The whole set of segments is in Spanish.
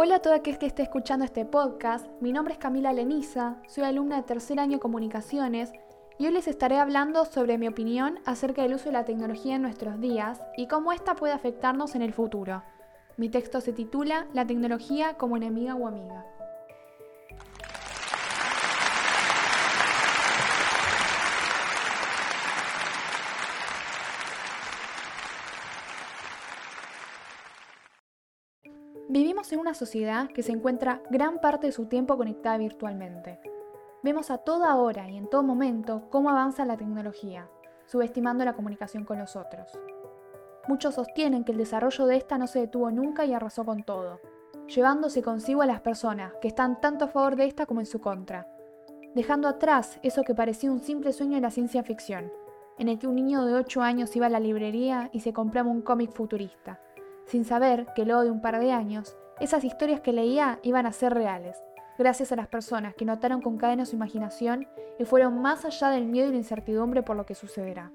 Hola a todo aquel que esté escuchando este podcast, mi nombre es Camila Leniza, soy alumna de tercer año comunicaciones y hoy les estaré hablando sobre mi opinión acerca del uso de la tecnología en nuestros días y cómo ésta puede afectarnos en el futuro. Mi texto se titula La tecnología como enemiga o amiga. Vivimos en una sociedad que se encuentra gran parte de su tiempo conectada virtualmente. Vemos a toda hora y en todo momento cómo avanza la tecnología, subestimando la comunicación con los otros. Muchos sostienen que el desarrollo de esta no se detuvo nunca y arrasó con todo, llevándose consigo a las personas que están tanto a favor de esta como en su contra, dejando atrás eso que parecía un simple sueño de la ciencia ficción, en el que un niño de 8 años iba a la librería y se compraba un cómic futurista sin saber que luego de un par de años, esas historias que leía iban a ser reales, gracias a las personas que notaron con cadena su imaginación y fueron más allá del miedo y la incertidumbre por lo que sucederá.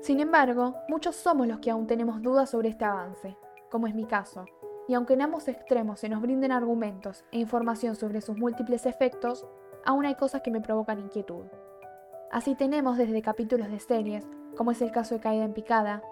Sin embargo, muchos somos los que aún tenemos dudas sobre este avance, como es mi caso, y aunque en ambos extremos se nos brinden argumentos e información sobre sus múltiples efectos, aún hay cosas que me provocan inquietud. Así tenemos desde capítulos de series, como es el caso de Caída en Picada,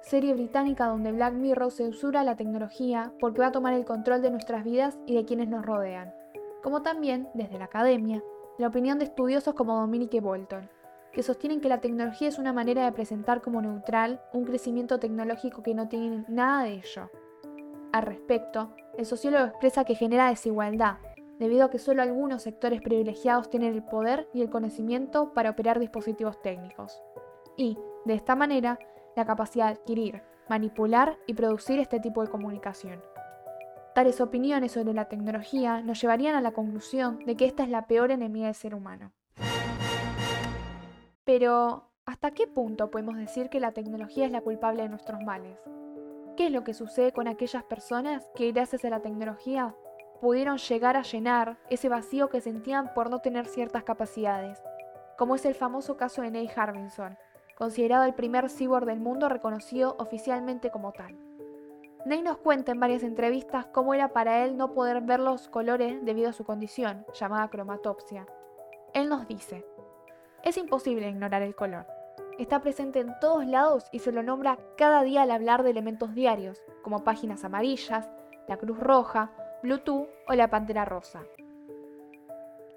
serie británica donde Black Mirror se usura la tecnología porque va a tomar el control de nuestras vidas y de quienes nos rodean, como también, desde la academia, la opinión de estudiosos como Dominique Bolton, que sostienen que la tecnología es una manera de presentar como neutral un crecimiento tecnológico que no tiene nada de ello. Al respecto, el sociólogo expresa que genera desigualdad, debido a que solo algunos sectores privilegiados tienen el poder y el conocimiento para operar dispositivos técnicos. Y, de esta manera, la capacidad de adquirir, manipular y producir este tipo de comunicación. Tales opiniones sobre la tecnología nos llevarían a la conclusión de que esta es la peor enemiga del ser humano. Pero, ¿hasta qué punto podemos decir que la tecnología es la culpable de nuestros males? ¿Qué es lo que sucede con aquellas personas que gracias a la tecnología pudieron llegar a llenar ese vacío que sentían por no tener ciertas capacidades? Como es el famoso caso de Neil Harbinson, considerado el primer cyborg del mundo reconocido oficialmente como tal. Ney nos cuenta en varias entrevistas cómo era para él no poder ver los colores debido a su condición, llamada cromatopsia. Él nos dice, es imposible ignorar el color. Está presente en todos lados y se lo nombra cada día al hablar de elementos diarios, como páginas amarillas, la cruz roja, Bluetooth o la pantera rosa.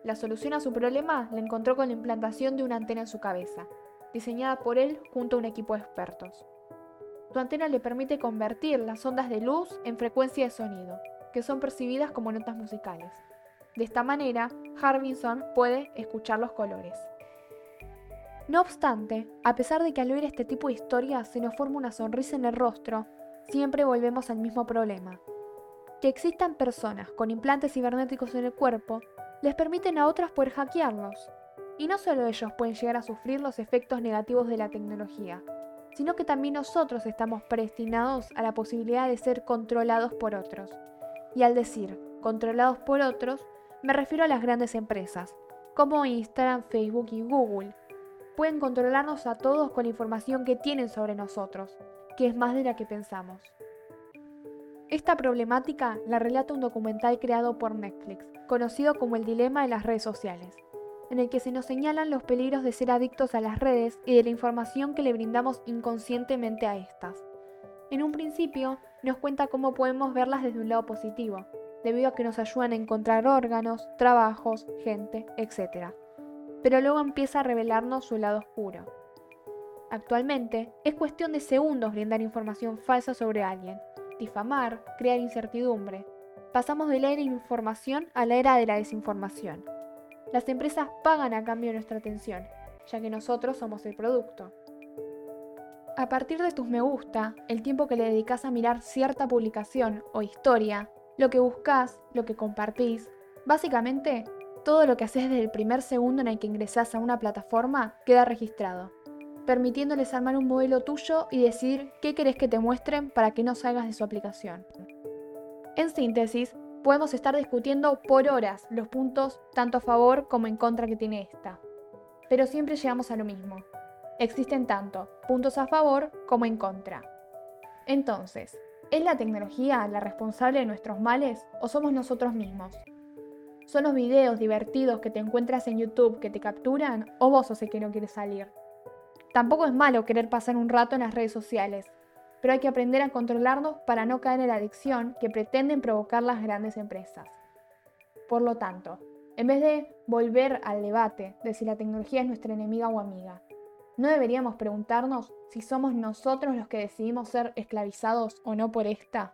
La solución a su problema la encontró con la implantación de una antena en su cabeza, diseñada por él junto a un equipo de expertos. Su antena le permite convertir las ondas de luz en frecuencia de sonido, que son percibidas como notas musicales. De esta manera, Harbinson puede escuchar los colores. No obstante, a pesar de que al oír este tipo de historias se nos forma una sonrisa en el rostro, siempre volvemos al mismo problema. Que existan personas con implantes cibernéticos en el cuerpo les permiten a otras poder hackearlos, y no solo ellos pueden llegar a sufrir los efectos negativos de la tecnología, sino que también nosotros estamos predestinados a la posibilidad de ser controlados por otros. Y al decir controlados por otros, me refiero a las grandes empresas, como Instagram, Facebook y Google. Pueden controlarnos a todos con la información que tienen sobre nosotros, que es más de la que pensamos. Esta problemática la relata un documental creado por Netflix, conocido como el dilema de las redes sociales en el que se nos señalan los peligros de ser adictos a las redes y de la información que le brindamos inconscientemente a estas. En un principio, nos cuenta cómo podemos verlas desde un lado positivo, debido a que nos ayudan a encontrar órganos, trabajos, gente, etc. Pero luego empieza a revelarnos su lado oscuro. Actualmente, es cuestión de segundos brindar información falsa sobre alguien, difamar, crear incertidumbre. Pasamos de la era de información a la era de la desinformación. Las empresas pagan a cambio nuestra atención, ya que nosotros somos el producto. A partir de tus me gusta, el tiempo que le dedicas a mirar cierta publicación o historia, lo que buscas, lo que compartís, básicamente todo lo que haces desde el primer segundo en el que ingresas a una plataforma queda registrado, permitiéndoles armar un modelo tuyo y decidir qué querés que te muestren para que no salgas de su aplicación. En síntesis, podemos estar discutiendo por horas los puntos tanto a favor como en contra que tiene esta. Pero siempre llegamos a lo mismo. Existen tanto puntos a favor como en contra. Entonces, ¿Es la tecnología la responsable de nuestros males o somos nosotros mismos? ¿Son los videos divertidos que te encuentras en YouTube que te capturan o vos sos el que no quiere salir? Tampoco es malo querer pasar un rato en las redes sociales, pero hay que aprender a controlarnos para no caer en la adicción que pretenden provocar las grandes empresas. Por lo tanto, en vez de volver al debate de si la tecnología es nuestra enemiga o amiga, ¿no deberíamos preguntarnos si somos nosotros los que decidimos ser esclavizados o no por esta?